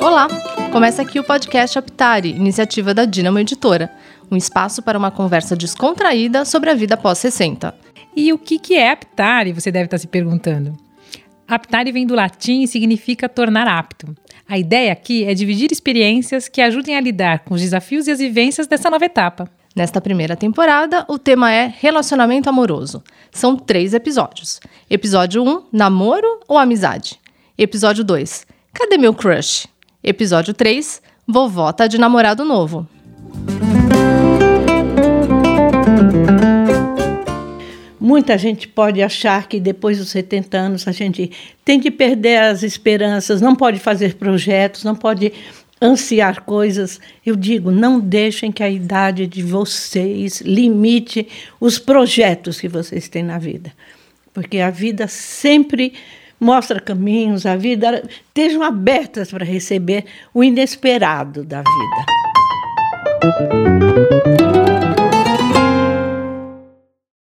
Olá! Começa aqui o podcast Aptari, iniciativa da Dinamo Editora, um espaço para uma conversa descontraída sobre a vida pós 60. E o que, que é Aptari, você deve estar se perguntando. Aptare vem do latim e significa tornar apto. A ideia aqui é dividir experiências que ajudem a lidar com os desafios e as vivências dessa nova etapa. Nesta primeira temporada, o tema é relacionamento amoroso. São três episódios. Episódio 1, namoro ou amizade? Episódio 2, cadê meu crush? Episódio 3, vovó tá de namorado novo. Muita gente pode achar que depois dos 70 anos a gente tem que perder as esperanças, não pode fazer projetos, não pode ansiar coisas. Eu digo, não deixem que a idade de vocês limite os projetos que vocês têm na vida. Porque a vida sempre mostra caminhos, a vida estejam abertas para receber o inesperado da vida.